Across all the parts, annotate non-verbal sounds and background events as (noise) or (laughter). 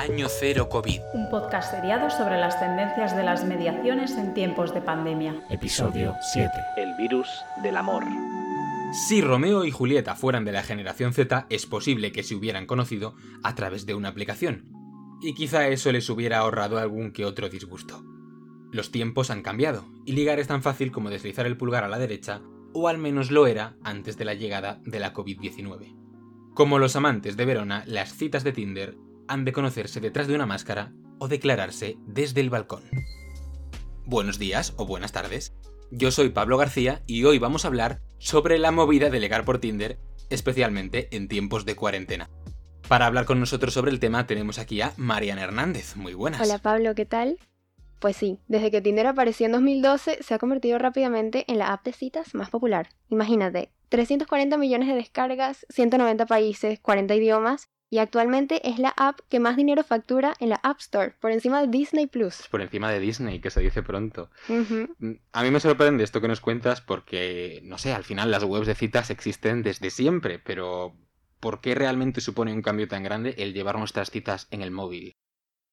Año Cero COVID. Un podcast seriado sobre las tendencias de las mediaciones en tiempos de pandemia. Episodio 7. El virus del amor. Si Romeo y Julieta fueran de la generación Z, es posible que se hubieran conocido a través de una aplicación. Y quizá eso les hubiera ahorrado algún que otro disgusto. Los tiempos han cambiado, y ligar es tan fácil como deslizar el pulgar a la derecha, o al menos lo era antes de la llegada de la COVID-19. Como los amantes de Verona, las citas de Tinder han de conocerse detrás de una máscara o declararse desde el balcón. Buenos días o buenas tardes. Yo soy Pablo García y hoy vamos a hablar sobre la movida de legar por Tinder, especialmente en tiempos de cuarentena. Para hablar con nosotros sobre el tema tenemos aquí a Mariana Hernández. Muy buenas. Hola Pablo, ¿qué tal? Pues sí, desde que Tinder apareció en 2012 se ha convertido rápidamente en la app de citas más popular. Imagínate, 340 millones de descargas, 190 países, 40 idiomas y actualmente es la app que más dinero factura en la App Store, por encima de Disney Plus. Por encima de Disney, que se dice pronto. Mm, A mí me sorprende esto que nos cuentas porque, no sé, al final las webs de citas existen desde siempre, pero ¿por qué realmente supone un cambio tan grande el llevar nuestras citas en el móvil?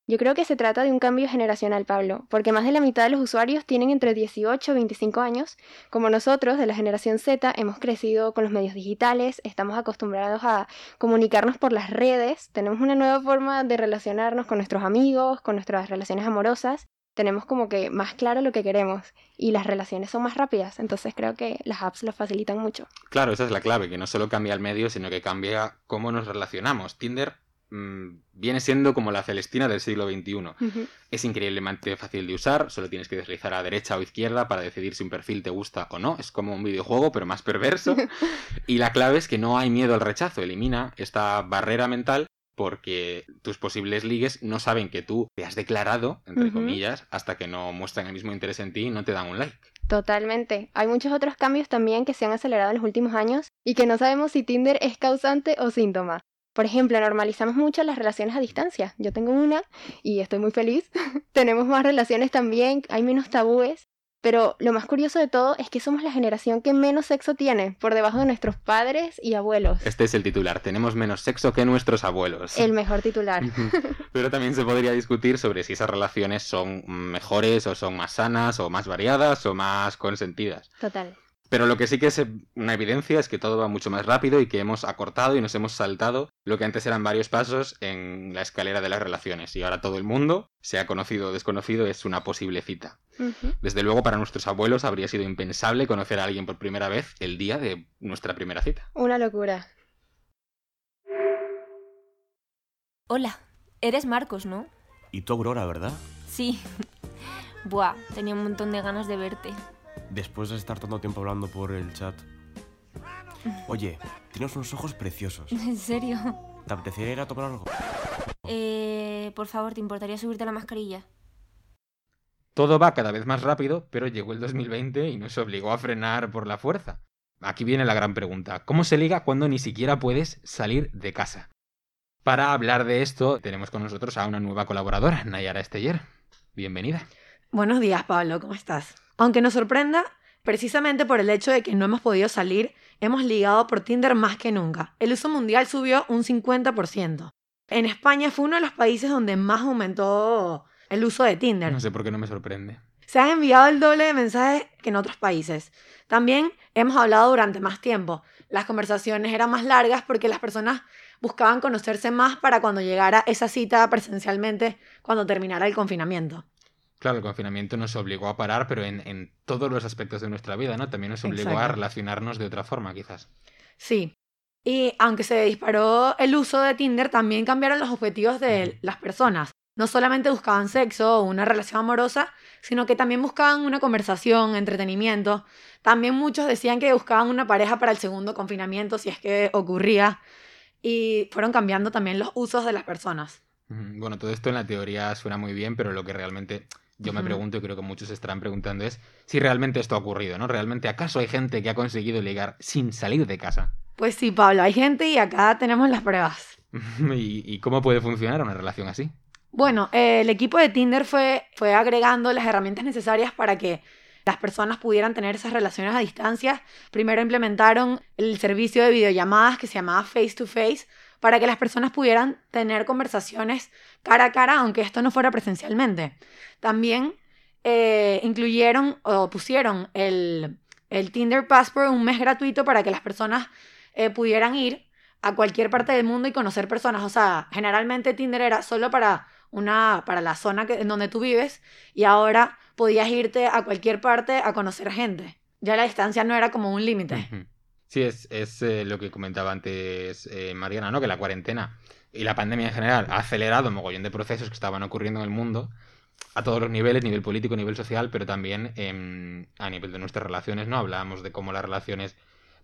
Yo creo que se trata de un cambio generacional, Pablo, porque más de la mitad de los usuarios tienen entre 18 y 25 años. Como nosotros, de la generación Z, hemos crecido con los medios digitales, estamos acostumbrados a comunicarnos por las redes, tenemos una nueva forma de relacionarnos con nuestros amigos, con nuestras relaciones amorosas, tenemos como que más claro lo que queremos y las relaciones son más rápidas, entonces creo que las apps lo facilitan mucho. Claro, esa es la clave, que no solo cambia el medio, sino que cambia cómo nos relacionamos. Tinder mm, viene siendo como la Celestina del siglo XXI. Es increíblemente fácil de usar, solo tienes que deslizar a derecha o izquierda para decidir si un perfil te gusta o no. Es como un videojuego, pero más perverso. (laughs) y la clave es que no hay miedo al rechazo, elimina esta barrera mental porque tus posibles ligues no saben que tú te has declarado, entre comillas, hasta que no muestran el mismo interés en ti y no te dan un like. Totalmente. Hay muchos otros cambios también que se han acelerado en los últimos años y que no sabemos si Tinder es causante o síntoma. Por ejemplo, normalizamos mucho las relaciones a distancia. Yo tengo una y estoy muy feliz. (laughs) Tenemos más relaciones también, hay menos tabúes. Pero lo más curioso de todo es que somos la generación que menos sexo tiene, por debajo de nuestros padres y abuelos. Este es el titular, tenemos menos sexo que nuestros abuelos. El mejor titular. (laughs) Pero también se podría discutir sobre si esas relaciones son mejores o son más sanas o más variadas o más consentidas. Total. Pero lo que sí que es una evidencia es que todo va mucho más rápido y que hemos acortado y nos hemos saltado lo que antes eran varios pasos en la escalera de las relaciones. Y ahora todo el mundo, sea conocido o desconocido, es una posible cita. Desde luego para nuestros abuelos habría sido impensable conocer a alguien por primera vez el día de nuestra primera cita. Una locura. Hola, eres Marcos, ¿no? Y tú, Aurora, ¿verdad? Sí. (laughs) Buah, tenía un montón de ganas de verte. Después de estar tanto tiempo hablando por el chat. Oye, tienes unos ojos preciosos. (laughs) ¿En serio? ¿Te apetecería ir a tomar algo? Eh, por favor, ¿te importaría subirte la mascarilla? Todo va cada vez más rápido, pero llegó el 2020 y nos obligó a frenar por la fuerza. Aquí viene la gran pregunta. ¿Cómo se liga cuando ni siquiera puedes salir de casa? Para hablar de esto, tenemos con nosotros a una nueva colaboradora, Nayara Esteller. Bienvenida. Buenos días, Pablo, ¿cómo estás? Aunque nos sorprenda, precisamente por el hecho de que no hemos podido salir, hemos ligado por Tinder más que nunca. El uso mundial subió un 50%. En España fue uno de los países donde más aumentó el uso de Tinder. No sé por qué no me sorprende. Se han enviado el doble de mensajes que en otros países. También hemos hablado durante más tiempo. Las conversaciones eran más largas porque las personas buscaban conocerse más para cuando llegara esa cita presencialmente, cuando terminara el confinamiento. Claro, el confinamiento nos obligó a parar, pero en, en todos los aspectos de nuestra vida, ¿no? También nos obligó a relacionarnos de otra forma, quizás. Sí. Y aunque se disparó el uso de Tinder, también cambiaron los objetivos de las personas. No solamente buscaban sexo o una relación amorosa, sino que también buscaban una conversación, entretenimiento. También muchos decían que buscaban una pareja para el segundo confinamiento, si es que ocurría. Y fueron cambiando también los usos de las personas. Bueno, todo esto en la teoría suena muy bien, pero lo que realmente yo me pregunto y creo que muchos estarán preguntando es si realmente esto ha ocurrido, ¿no? ¿Realmente acaso hay gente que ha conseguido ligar sin salir de casa? Pues sí, Pablo, hay gente y acá tenemos las pruebas. (laughs) ¿Y, y cómo puede funcionar una relación así? Bueno, eh, el equipo de Tinder fue, fue agregando las herramientas necesarias para que las personas pudieran tener esas relaciones a distancia. Primero implementaron el servicio de videollamadas que se llamaba Face to Face para que las personas pudieran tener conversaciones cara a cara, aunque esto no fuera presencialmente. También eh, incluyeron o pusieron el, el Tinder Passport un mes gratuito para que las personas eh, pudieran ir a cualquier parte del mundo y conocer personas. O sea, generalmente Tinder era solo para una para la zona en donde tú vives y ahora podías irte a cualquier parte a conocer gente. Ya la distancia no era como un límite. Ujú. Sí, es, es eh, lo que comentaba antes eh, Mariana, ¿no? Que la cuarentena y la pandemia en general ha acelerado un mogollón de procesos que estaban ocurriendo en el mundo a todos los niveles, nivel político, nivel social, pero también em, a nivel de nuestras relaciones, ¿no? Hablábamos de cómo las relaciones,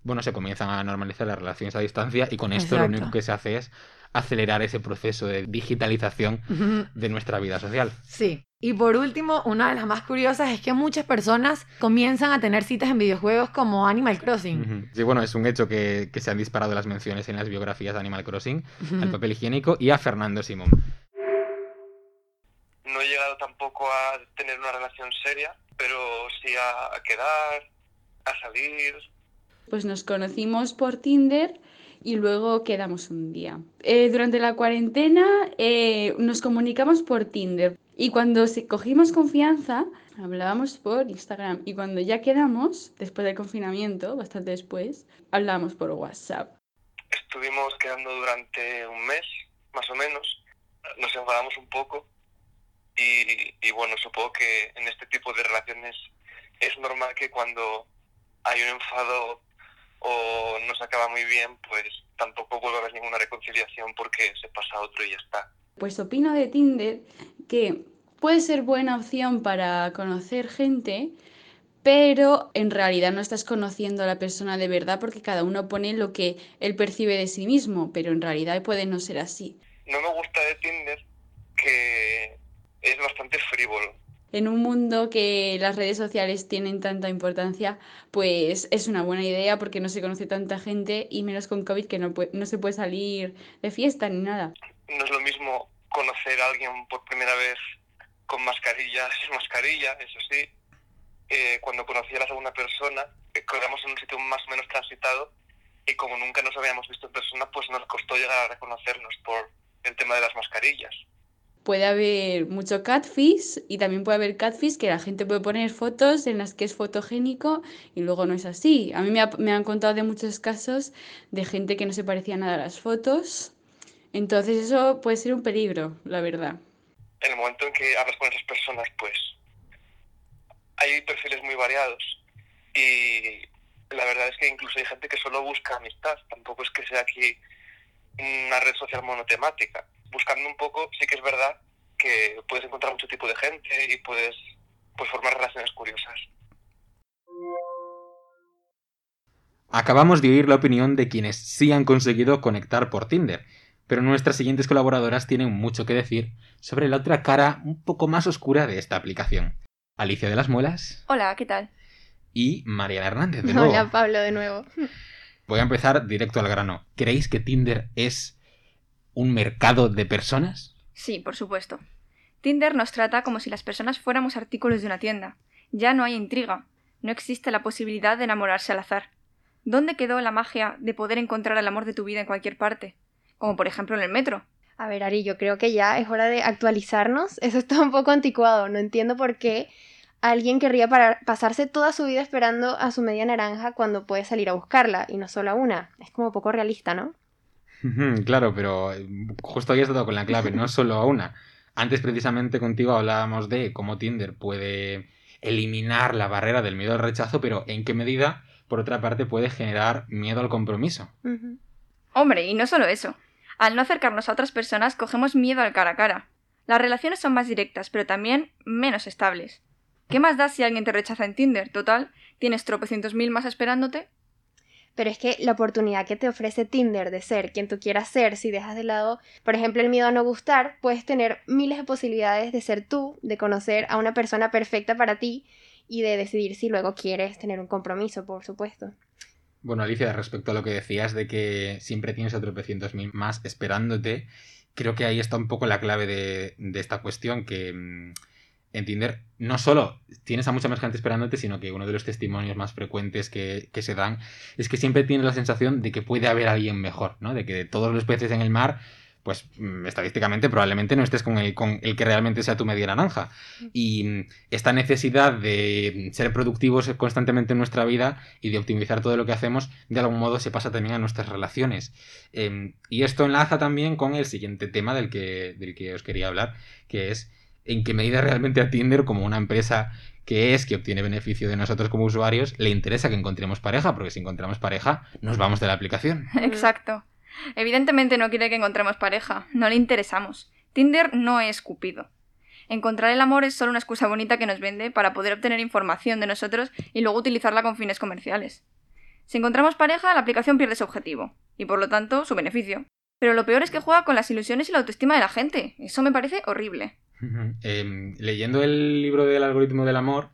bueno, se comienzan a normalizar las relaciones a distancia y con esto lo único que se hace es acelerar ese proceso de digitalización de nuestra vida social. Sí. Y por último, una de las más curiosas es que muchas personas comienzan a tener citas en videojuegos como Animal Crossing. Sí, bueno, es un hecho que, que se han disparado las menciones en las biografías de Animal Crossing, al papel higiénico y a Fernando Simón. No he llegado tampoco a tener una relación seria, pero sí a, a quedar, a salir. Pues nos conocimos por Tinder y luego quedamos un día. Eh, durante la cuarentena eh, nos comunicamos por Tinder y cuando cogimos confianza hablábamos por Instagram y cuando ya quedamos, después del confinamiento, bastante después, hablábamos por WhatsApp. Estuvimos quedando durante un mes, más o menos. Nos enfadamos un poco y, y bueno, supongo que en este tipo de relaciones es normal que cuando hay un enfado o no se acaba muy bien, pues tampoco vuelva a haber ninguna reconciliación porque se pasa a otro y ya está. Pues opino de Tinder que puede ser buena opción para conocer gente, pero en realidad no estás conociendo a la persona de verdad porque cada uno pone lo que él percibe de sí mismo, pero en realidad puede no ser así. No me gusta de Tinder que es bastante frívolo. En un mundo que las redes sociales tienen tanta importancia, pues es una buena idea porque no se conoce tanta gente y menos con COVID que no, pue- no se puede salir de fiesta ni nada. No es lo mismo conocer a alguien por primera vez con mascarilla, sin mascarilla, eso sí. Eh, cuando conocí a la segunda persona, eh, en un sitio más o menos transitado y como nunca nos habíamos visto en persona, pues nos costó llegar a reconocernos por el tema de las mascarillas. Puede haber mucho catfish y también puede haber catfish que la gente puede poner fotos en las que es fotogénico y luego no es así. A mí me, ha- han contado de muchos casos de gente que no se parecía nada a las fotos. Entonces eso puede ser un peligro, la verdad. En el momento en que hablas con esas personas, pues hay perfiles muy variados y la verdad es que incluso hay gente que solo busca amistad, tampoco es que sea aquí una red social monotemática. Buscando un poco, sí que es verdad que puedes encontrar mucho tipo de gente y puedes pues, formar relaciones curiosas. Acabamos de oír la opinión de quienes sí han conseguido conectar por Tinder, pero nuestras siguientes colaboradoras tienen mucho que decir sobre la otra cara un poco más oscura de esta aplicación. Alicia de las Muelas Hola, ¿qué tal? y Mariana Hernández, de nuevo. Hola Pablo de nuevo. Voy a empezar directo al grano. ¿Creéis que Tinder es un mercado de personas? Sí, por supuesto. Tinder nos trata como si las personas fuéramos artículos de una tienda. Ya no hay intriga. No existe la posibilidad de enamorarse al azar. ¿Dónde quedó la magia de poder encontrar el amor de tu vida en cualquier parte? Como por ejemplo en el metro. A ver, Ari, yo creo que ya es hora de actualizarnos. (laughs) Eso está un poco anticuado. No entiendo por qué alguien querría parar- pasarse toda su vida esperando a su media naranja cuando puede salir a buscarla y no solo a una. Es como poco realista, ¿no? Claro, pero eh, justo ahí has dado con la clave, no (laughs) solo a una. Antes precisamente contigo hablábamos de cómo Tinder puede eliminar la barrera del miedo al rechazo, pero en qué medida, por otra parte, puede generar miedo al compromiso. Hombre, y no solo eso. Al no acercarnos a otras personas, cogemos miedo al cara a cara. Las relaciones son más directas, pero también menos estables. ¿Qué más da si alguien te rechaza en Tinder? Total, tienes tropecientos mil más esperándote. Pero es que la oportunidad que te ofrece Tinder de ser quien tú quieras ser, si dejas de lado, por ejemplo, el miedo a no gustar, puedes tener miles de posibilidades de ser tú, de conocer a una persona perfecta para ti y de decidir si luego quieres tener un compromiso, por supuesto. Bueno, Alicia, respecto a lo que decías de que siempre tienes a tropecientos mil más esperándote, creo que ahí está un poco la clave de, de esta cuestión, que mm, en Tinder no solo tienes a mucha más gente esperándote, sino que uno de los testimonios más frecuentes que, que, se dan es que siempre tienes la sensación de que puede haber alguien mejor, ¿no? De que de todos los peces en el mar, pues mm, estadísticamente probablemente no estés con el, con el que realmente sea tu media naranja. Y mm, esta necesidad de ser productivos constantemente en nuestra vida y de optimizar todo lo que hacemos, de algún modo se pasa también a nuestras relaciones. Eh, y esto enlaza también con el siguiente tema del que, del que os quería hablar, que es en qué medida realmente a Tinder como una empresa que es que obtiene beneficio de nosotros como usuarios, le interesa que encontremos pareja, porque si encontramos pareja, nos vamos de la aplicación. (laughs) Exacto. Evidentemente no quiere que encontremos pareja, no le interesamos. Tinder no es Cupido. Encontrar el amor es solo una excusa bonita que nos vende para poder obtener información de nosotros y luego utilizarla con fines comerciales. Si encontramos pareja, la aplicación pierde su objetivo, y por lo tanto su beneficio. Pero lo peor es que juega con las ilusiones y la autoestima de la gente. Eso me parece horrible. Eh, leyendo el libro del algoritmo del amor,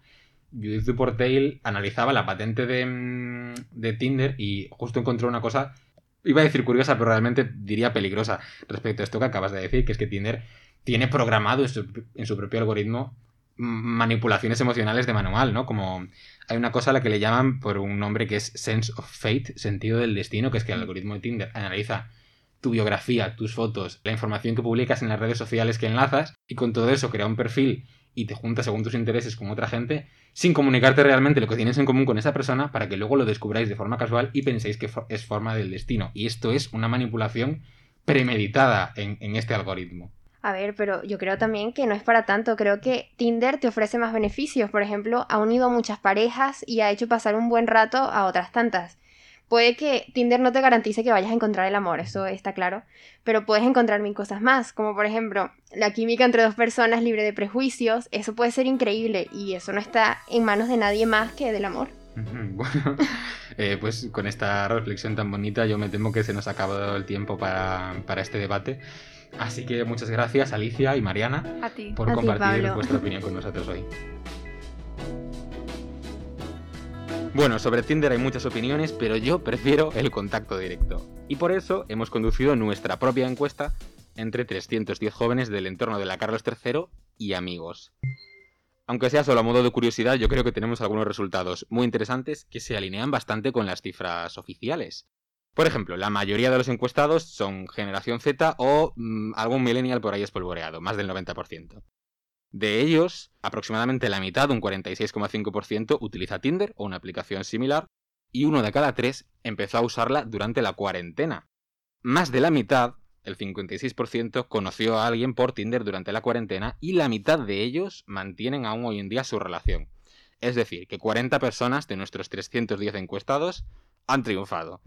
Judith Duportail analizaba la patente de, mm, de, Tinder y justo encontró una cosa, iba a decir curiosa, pero realmente diría peligrosa respecto a esto que acabas de decir, que es que Tinder tiene programado en su, en su propio algoritmo manipulaciones emocionales de manual, ¿no? Como hay una cosa a la que le llaman por un nombre que es sense of fate, sentido del destino, que es que el algoritmo de Tinder analiza tu biografía, tus fotos, la información que publicas en las redes sociales que enlazas y con todo eso crea un perfil y te juntas según tus intereses con otra gente sin comunicarte realmente lo que tienes en común con esa persona para que luego lo descubráis de forma casual y penséis que es forma del destino. Y esto es una manipulación premeditada en, en este algoritmo. A ver, pero yo creo también que no es para tanto. Creo que Tinder te ofrece más beneficios. Por ejemplo, ha unido a muchas parejas y ha hecho pasar un buen rato a otras tantas puede que Tinder no te garantice que vayas a encontrar el amor, eso está claro, pero puedes encontrar mil cosas más, como por ejemplo la química entre dos personas libre de prejuicios, eso puede ser increíble y eso no está en manos de nadie más que del amor. (laughs) Bueno, eh, pues con esta reflexión tan bonita yo me temo que se nos ha acabado el tiempo para, este debate. Así que muchas gracias Alicia y Mariana por compartir vuestra opinión con nosotros hoy. Bueno, sobre Tinder hay muchas opiniones, pero yo prefiero el contacto directo. Y por eso hemos conducido nuestra propia encuesta entre 310 jóvenes del entorno de la Carlos III y amigos. Aunque sea solo a modo de curiosidad, yo creo que tenemos algunos resultados muy interesantes que se alinean bastante con las cifras oficiales. Por ejemplo, la mayoría de los encuestados son generación Z o mm, algún millennial por ahí espolvoreado, más del 90%. De ellos, aproximadamente la mitad, un 46,5%, utiliza Tinder o una aplicación similar, y uno de cada tres empezó a usarla durante la cuarentena. Más de la mitad, el 56%, conoció a alguien por Tinder durante la cuarentena y la mitad de ellos mantienen aún hoy en día su relación. Es decir, que 40 personas de nuestros 310 encuestados han triunfado.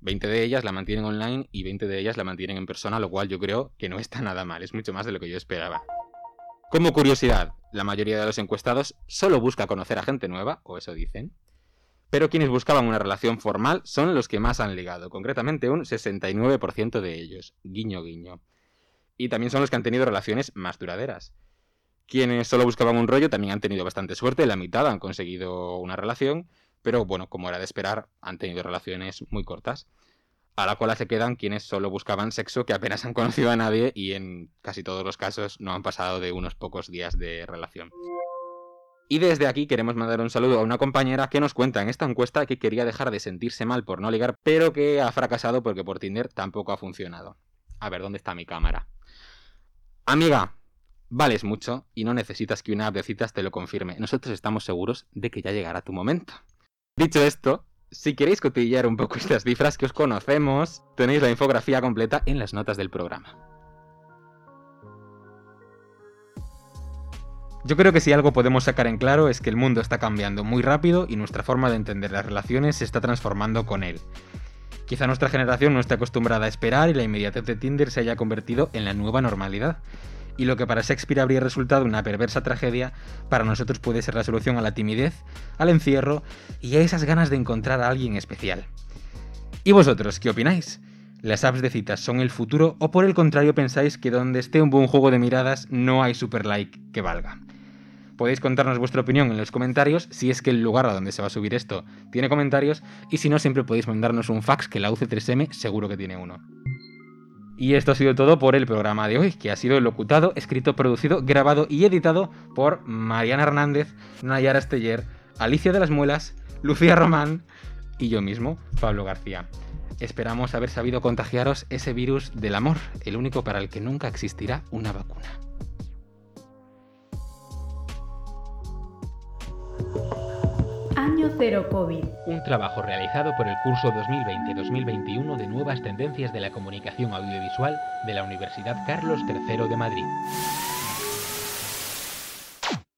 20 de ellas la mantienen online y 20 de ellas la mantienen en persona, lo cual yo creo que no está nada mal, es mucho más de lo que yo esperaba. Como curiosidad, la mayoría de los encuestados solo busca conocer a gente nueva, o eso dicen, pero quienes buscaban una relación formal son los que más han ligado, concretamente un 69% de ellos, guiño guiño. Y también son los que han tenido relaciones más duraderas. Quienes solo buscaban un rollo también han tenido bastante suerte, la mitad han conseguido una relación, pero bueno, como era de esperar, han tenido relaciones muy cortas a la cola se quedan quienes solo buscaban sexo que apenas han conocido a nadie y en casi todos los casos no han pasado de unos pocos días de relación. Y desde aquí queremos mandar un saludo a una compañera que nos cuenta en esta encuesta que quería dejar de sentirse mal por no ligar, pero que ha fracasado porque por Tinder tampoco ha funcionado. A ver, ¿dónde está mi cámara? Amiga, vales mucho y no necesitas que una app de citas te lo confirme. Nosotros estamos seguros de que ya llegará tu momento. Dicho esto, si queréis cotillear un poco (laughs) estas cifras que os conocemos, tenéis la infografía completa en las notas del programa. Yo creo que si algo podemos sacar en claro es que el mundo está cambiando muy rápido y nuestra forma de entender las relaciones se está transformando con él. Quizá nuestra generación no esté acostumbrada a esperar y la inmediatez de Tinder se haya convertido en la nueva normalidad y lo que para Shakespeare habría resultado una perversa tragedia, para nosotros puede ser la solución a la timidez, al encierro y a esas ganas de encontrar a alguien especial. ¿Y vosotros qué opináis? ¿Las apps de citas son el futuro o por el contrario pensáis que donde esté un buen juego de miradas no hay super like que valga? Podéis contarnos vuestra opinión en los comentarios si es que el lugar a donde se va a subir esto tiene comentarios y si no siempre podéis mandarnos un fax que la UC3M seguro que tiene uno. Y esto ha sido todo por el programa de hoy, que ha sido locutado, escrito, producido, grabado y editado por Mariana Hernández, Nayara Esteller, Alicia de las Muelas, Lucía Román y yo mismo, Pablo García. Esperamos haber sabido contagiaros ese virus del amor, el único para el que nunca existirá una vacuna. Año Cero COVID. Un trabajo realizado por el curso 2020-2021 de Nuevas Tendencias de la Comunicación Audiovisual de la Universidad Carlos III de Madrid.